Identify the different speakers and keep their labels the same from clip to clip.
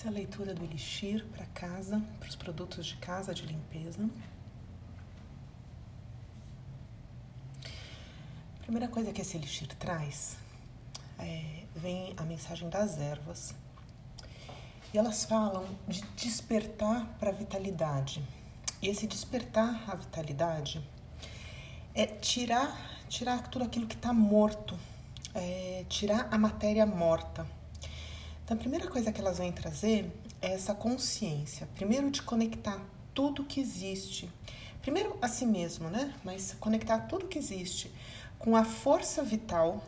Speaker 1: Essa é a leitura do Elixir para casa, para os produtos de casa de limpeza. A primeira coisa que esse Elixir traz é, vem a mensagem das ervas. E elas falam de despertar para a vitalidade. E esse despertar a vitalidade é tirar, tirar tudo aquilo que está morto, é tirar a matéria morta. Então, a primeira coisa que elas vêm trazer é essa consciência. Primeiro, de conectar tudo que existe. Primeiro a si mesmo, né? Mas conectar tudo que existe com a força vital.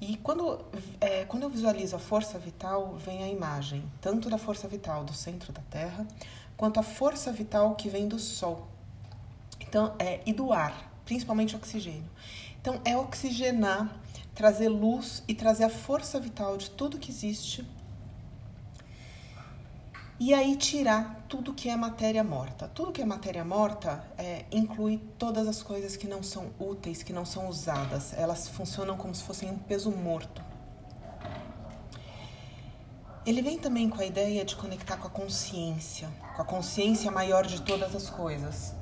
Speaker 1: E quando, é, quando eu visualizo a força vital, vem a imagem tanto da força vital do centro da Terra, quanto a força vital que vem do Sol. Então, é, e do ar, principalmente oxigênio. Então, é oxigenar trazer luz e trazer a força vital de tudo que existe. E aí tirar tudo que é matéria morta. Tudo que é matéria morta é, inclui todas as coisas que não são úteis, que não são usadas. Elas funcionam como se fossem um peso morto. Ele vem também com a ideia de conectar com a consciência, com a consciência maior de todas as coisas.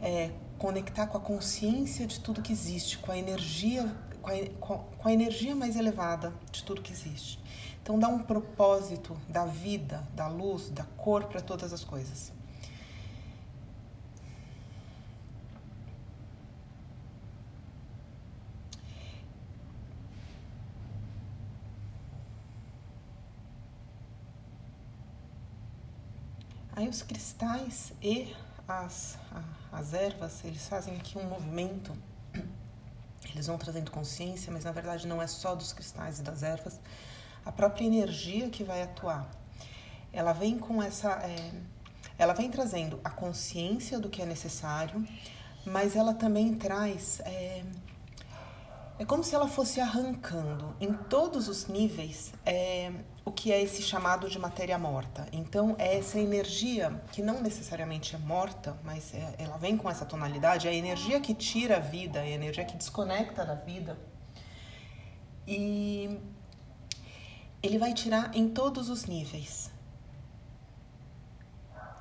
Speaker 1: É, conectar com a consciência de tudo que existe, com a energia com a, com a energia mais elevada de tudo que existe. Então, dá um propósito da vida, da luz, da cor para todas as coisas. Aí os cristais e as, as ervas, eles fazem aqui um movimento eles vão trazendo consciência, mas na verdade não é só dos cristais e das ervas, a própria energia que vai atuar. Ela vem com essa. É, ela vem trazendo a consciência do que é necessário, mas ela também traz. É, é como se ela fosse arrancando em todos os níveis é, o que é esse chamado de matéria morta. Então, é essa energia que não necessariamente é morta, mas é, ela vem com essa tonalidade, é a energia que tira a vida, é a energia que desconecta da vida. E ele vai tirar em todos os níveis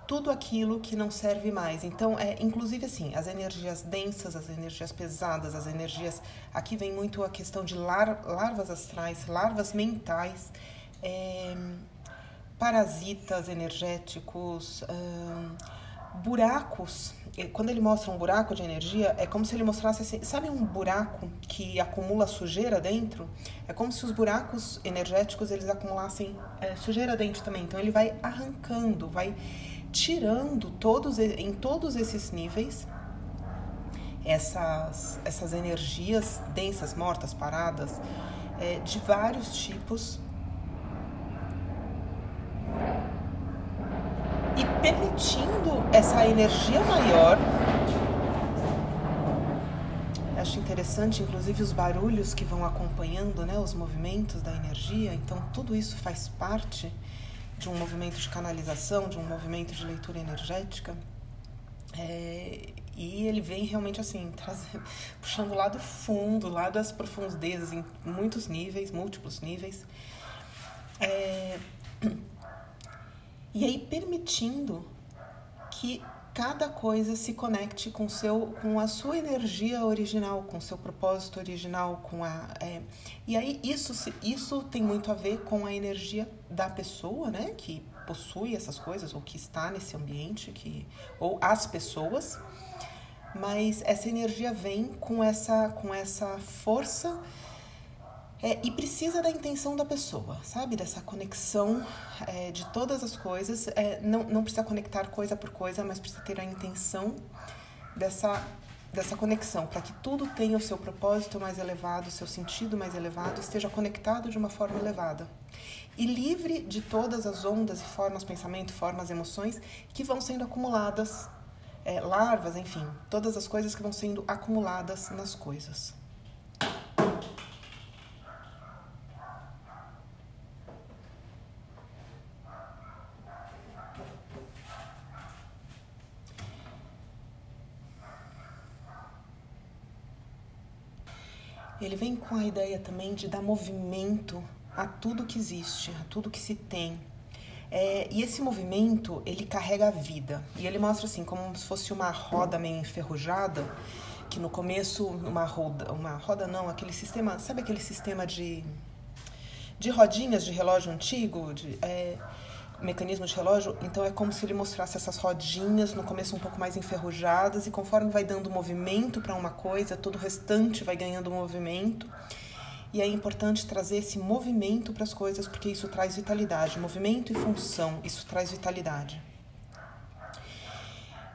Speaker 1: tudo aquilo que não serve mais. Então, é inclusive assim, as energias densas, as energias pesadas, as energias. Aqui vem muito a questão de lar, larvas astrais, larvas mentais, é, parasitas energéticos, buracos. Quando ele mostra um buraco de energia, é como se ele mostrasse assim, sabe um buraco que acumula sujeira dentro? É como se os buracos energéticos eles acumulassem é, sujeira dentro também. Então ele vai arrancando, vai tirando todos em todos esses níveis essas, essas energias densas, mortas, paradas, é, de vários tipos. E permitindo essa energia maior. Acho interessante, inclusive, os barulhos que vão acompanhando né, os movimentos da energia. Então, tudo isso faz parte de um movimento de canalização, de um movimento de leitura energética. É, e ele vem realmente assim, puxando lá do fundo, lá das profundezas, em muitos níveis, múltiplos níveis. É, e aí permitindo que cada coisa se conecte com, seu, com a sua energia original, com seu propósito original, com a é, e aí isso isso tem muito a ver com a energia da pessoa, né, que possui essas coisas ou que está nesse ambiente, que ou as pessoas, mas essa energia vem com essa com essa força é, e precisa da intenção da pessoa, sabe? Dessa conexão é, de todas as coisas. É, não, não precisa conectar coisa por coisa, mas precisa ter a intenção dessa, dessa conexão, para que tudo tenha o seu propósito mais elevado, o seu sentido mais elevado, esteja conectado de uma forma elevada. E livre de todas as ondas e formas, pensamento, formas, emoções que vão sendo acumuladas, é, larvas, enfim, todas as coisas que vão sendo acumuladas nas coisas. Ele vem com a ideia também de dar movimento a tudo que existe, a tudo que se tem. É, e esse movimento, ele carrega a vida. E ele mostra assim, como se fosse uma roda meio enferrujada, que no começo, uma roda, uma roda não, aquele sistema, sabe aquele sistema de, de rodinhas de relógio antigo, de é, mecanismo de relógio? Então é como se ele mostrasse essas rodinhas, no começo um pouco mais enferrujadas, e conforme vai dando movimento para uma coisa, todo o restante vai ganhando movimento. E é importante trazer esse movimento para as coisas, porque isso traz vitalidade. Movimento e função, isso traz vitalidade.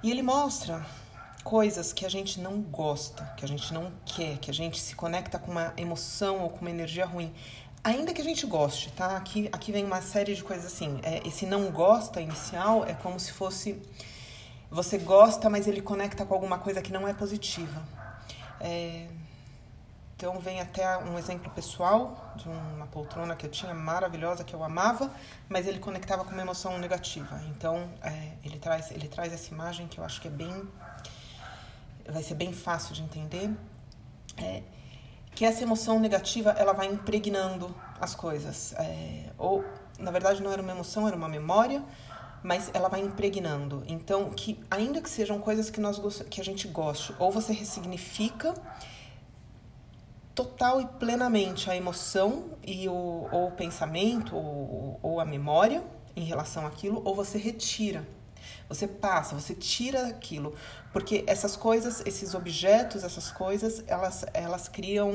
Speaker 1: E ele mostra coisas que a gente não gosta, que a gente não quer, que a gente se conecta com uma emoção ou com uma energia ruim. Ainda que a gente goste, tá? Aqui, aqui vem uma série de coisas assim. É, esse não gosta inicial é como se fosse. Você gosta, mas ele conecta com alguma coisa que não é positiva. É, então vem até um exemplo pessoal de uma poltrona que eu tinha maravilhosa que eu amava, mas ele conectava com uma emoção negativa. Então é, ele traz ele traz essa imagem que eu acho que é bem vai ser bem fácil de entender, é, que essa emoção negativa ela vai impregnando as coisas. É, ou na verdade não era uma emoção, era uma memória, mas ela vai impregnando. Então que ainda que sejam coisas que nós que a gente goste, ou você ressignifica total e plenamente a emoção e o, ou o pensamento ou, ou a memória em relação àquilo, ou você retira. Você passa, você tira aquilo, porque essas coisas, esses objetos, essas coisas, elas, elas criam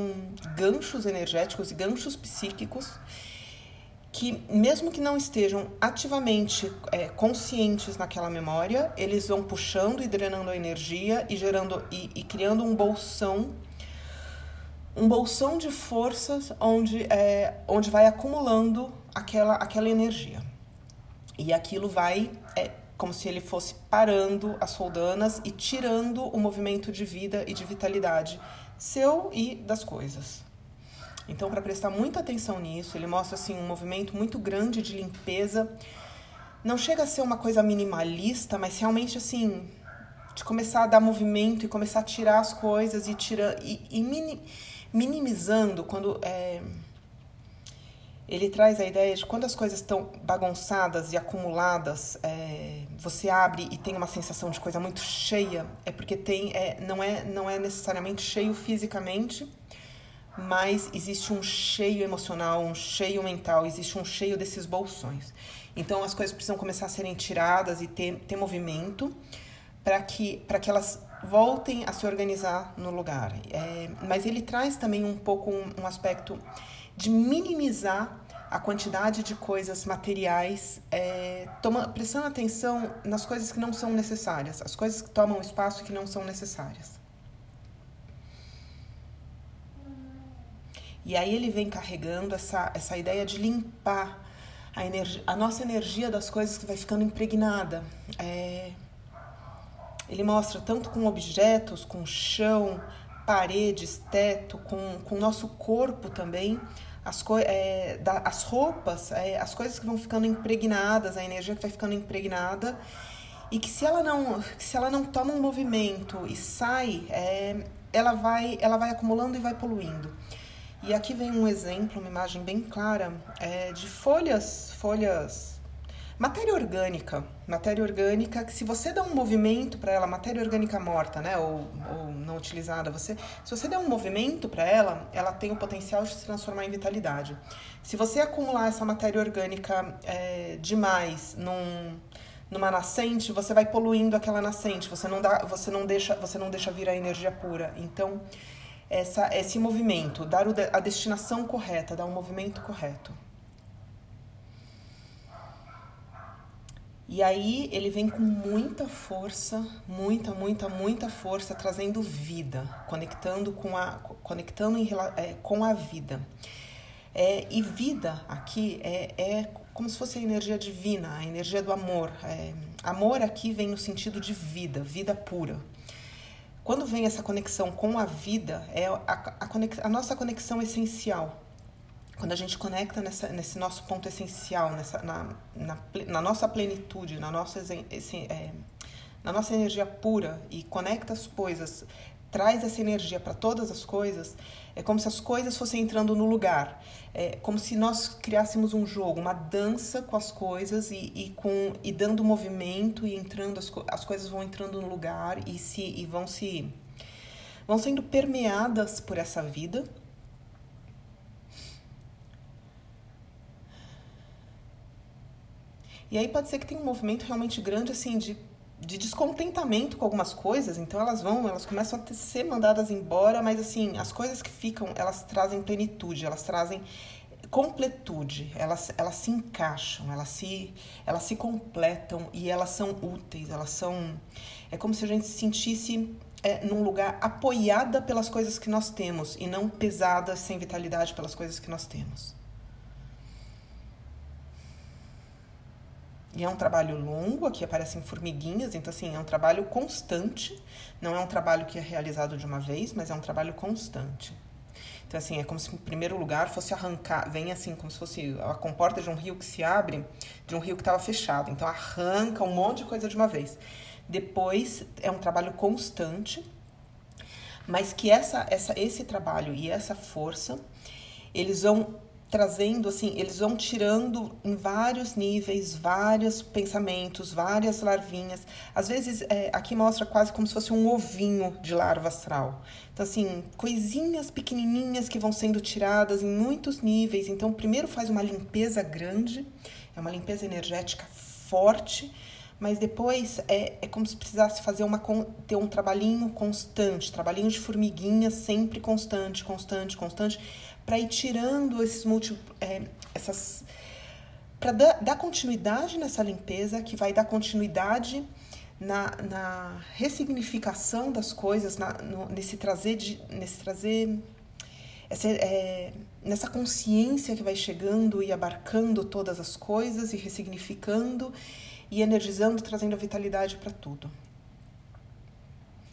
Speaker 1: ganchos energéticos e ganchos psíquicos que, mesmo que não estejam ativamente é, conscientes naquela memória, eles vão puxando e drenando a energia e gerando e, e criando um bolsão um bolsão de forças onde, é, onde vai acumulando aquela, aquela energia. E aquilo vai, é, como se ele fosse parando as soldanas e tirando o movimento de vida e de vitalidade seu e das coisas. Então, para prestar muita atenção nisso, ele mostra assim um movimento muito grande de limpeza. Não chega a ser uma coisa minimalista, mas realmente assim de começar a dar movimento e começar a tirar as coisas e tirar e, e mini, minimizando quando é, ele traz a ideia de quando as coisas estão bagunçadas e acumuladas, é, você abre e tem uma sensação de coisa muito cheia, é porque tem é, não é não é necessariamente cheio fisicamente, mas existe um cheio emocional, um cheio mental, existe um cheio desses bolsões. Então as coisas precisam começar a serem tiradas e ter, ter movimento para que que elas voltem a se organizar no lugar. É, mas ele traz também um pouco um, um, aspecto de minimizar a quantidade de coisas materiais, é, toma, prestando atenção nas coisas que não são necessárias, as coisas que tomam espaço que não são necessárias. E aí ele vem carregando essa, essa ideia de limpar a, energia, a nossa energia das coisas que vai ficando impregnada. É, ele mostra tanto com objetos, com chão, paredes, teto, com o nosso corpo também, as, é, da, as roupas, é, as coisas que vão ficando impregnadas, a energia que vai ficando impregnada e que se ela não, se ela não toma um movimento e sai, é, ela vai, ela vai acumulando e vai poluindo. E aqui vem um exemplo, uma imagem bem clara é, de folhas, folhas Matéria orgânica, matéria orgânica que se você dá um movimento para ela, matéria orgânica morta, né, ou, ou não utilizada, você, se você der um movimento para ela, ela tem o potencial de se transformar em vitalidade. Se você acumular essa matéria orgânica é, demais num, numa nascente, você vai poluindo aquela nascente. Você não dá, você não deixa, você não deixa vir a energia pura. Então essa, esse movimento, dar a destinação correta, dar o um movimento correto. E aí ele vem com muita força, muita, muita, muita força, trazendo vida, conectando com a, conectando em, é, com a vida. É, e vida aqui é, é como se fosse a energia divina, a energia do amor. É, amor aqui vem no sentido de vida, vida pura. Quando vem essa conexão com a vida, é a, a, a nossa conexão essencial quando a gente conecta nessa, nesse nosso ponto essencial, nessa, na, na, na nossa plenitude, na nossa, esse, é, na nossa energia pura e conecta as coisas traz essa energia para todas as coisas, é como se as coisas fossem entrando no lugar. É como se nós criássemos um jogo, uma dança com as coisas e, e com, e dando movimento e entrando, as, as coisas vão entrando no lugar e, se, e vão se vão sendo permeadas por essa vida. E aí pode ser que tenha um movimento realmente grande assim de de descontentamento com algumas coisas, então elas vão, elas começam a ser mandadas embora, mas assim, as coisas que ficam, elas trazem plenitude, elas trazem completude, elas, elas se encaixam, elas se, elas se completam e elas são úteis, elas são. É como se a gente se sentisse é, num lugar apoiada pelas coisas que nós temos e não pesada, sem vitalidade pelas coisas que nós temos. E é um trabalho longo, aqui aparecem formiguinhas, então assim, é um trabalho constante, não é um trabalho que é realizado de uma vez, mas é um trabalho constante. Então assim, é como se em primeiro lugar fosse arrancar, vem assim, como se fosse a comporta de um rio que se abre, de um rio que estava fechado. Então arranca um monte de coisa de uma vez. Depois é um trabalho constante, mas que essa, essa, esse trabalho e essa força, eles vão trazendo assim, eles vão tirando em vários níveis, vários pensamentos, várias larvinhas. Às vezes, é, aqui mostra quase como se fosse um ovinho de larva astral. Então, assim, coisinhas pequenininhas que vão sendo tiradas em muitos níveis. Então, primeiro faz uma limpeza grande, é uma limpeza energética forte, mas depois é, é como se precisasse fazer uma ter um trabalhinho constante, trabalhinho de formiguinha sempre constante, constante, constante para ir tirando esses múltiplos, é, essas, para dar, dar, continuidade nessa limpeza, que vai dar continuidade na, na ressignificação das coisas, na, no, nesse trazer, de, nesse trazer essa, é, nessa consciência que vai chegando e abarcando todas as coisas e ressignificando e energizando, trazendo a vitalidade para tudo.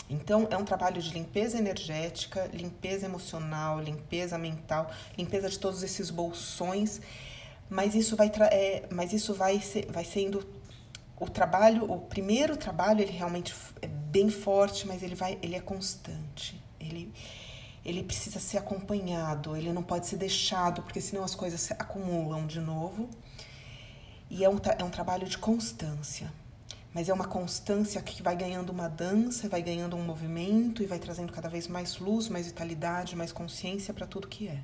Speaker 1: Então, é um trabalho de limpeza energética, limpeza emocional, limpeza mental, limpeza de todos esses bolsões, mas isso vai, é, mas isso vai, ser, vai sendo o trabalho, o primeiro trabalho, ele realmente é bem forte, mas ele vai, ele é constante. Ele, ele precisa ser acompanhado, ele não pode ser deixado, porque senão as coisas se acumulam de novo. E é um, é um trabalho de constância mas é uma constância que vai ganhando uma dança, vai ganhando um movimento e vai trazendo cada vez mais luz, mais vitalidade, mais consciência para tudo que é.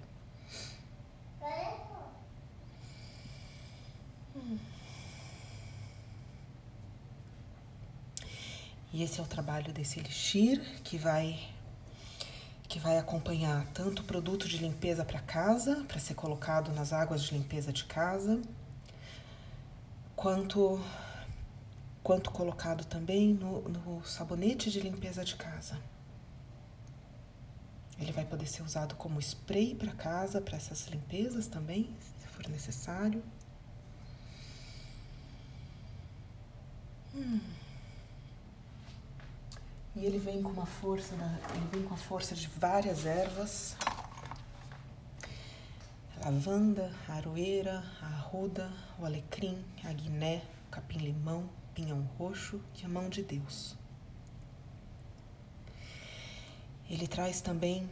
Speaker 1: E esse é o trabalho desse elixir que vai que vai acompanhar tanto o produto de limpeza para casa, para ser colocado nas águas de limpeza de casa, quanto quanto colocado também no, no sabonete de limpeza de casa. Ele vai poder ser usado como spray para casa, para essas limpezas também, se for necessário. Hum. E ele vem com uma força, da, ele vem com a força de várias ervas. Lavanda, aroeira, arruda, o alecrim, a guiné, capim-limão, pinhão roxo e a mão de Deus. Ele traz também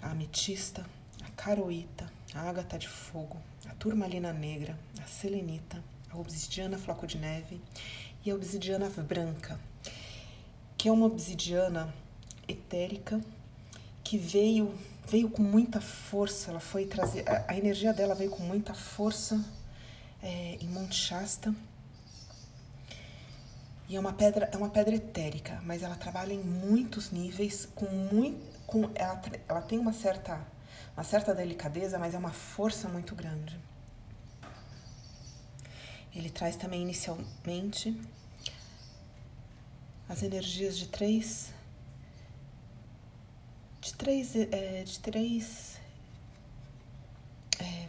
Speaker 1: a ametista, a caroíta, a ágata de fogo, a turmalina negra, a selenita, a obsidiana floco de neve e a obsidiana branca, que é uma obsidiana etérica que veio veio com muita força, ela foi trazer a, a energia dela veio com muita força é, em Monte Shasta e é uma pedra, é uma pedra etérica, mas ela trabalha em muitos níveis, com muito, com ela, ela tem uma certa, uma certa delicadeza, mas é uma força muito grande. Ele traz também inicialmente as energias de três de três, é, de três é,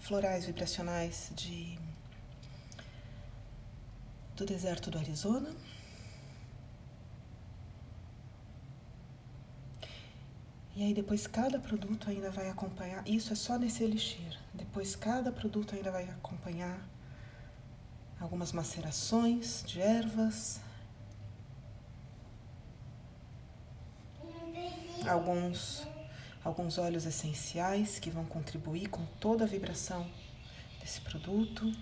Speaker 1: florais vibracionais de do deserto do Arizona. E aí depois cada produto ainda vai acompanhar, isso é só nesse elixir. Depois cada produto ainda vai acompanhar algumas macerações de ervas. Alguns alguns óleos essenciais que vão contribuir com toda a vibração desse produto.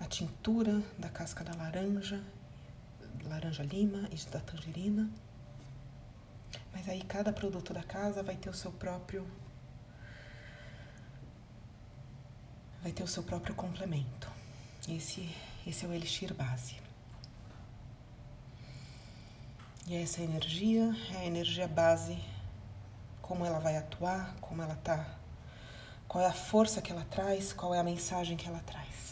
Speaker 1: A tintura da casca da laranja, laranja lima e da tangerina. Mas aí cada produto da casa vai ter o seu próprio vai ter o seu próprio complemento. Esse esse é o elixir base. E essa energia é a energia base, como ela vai atuar, como ela tá, qual é a força que ela traz, qual é a mensagem que ela traz.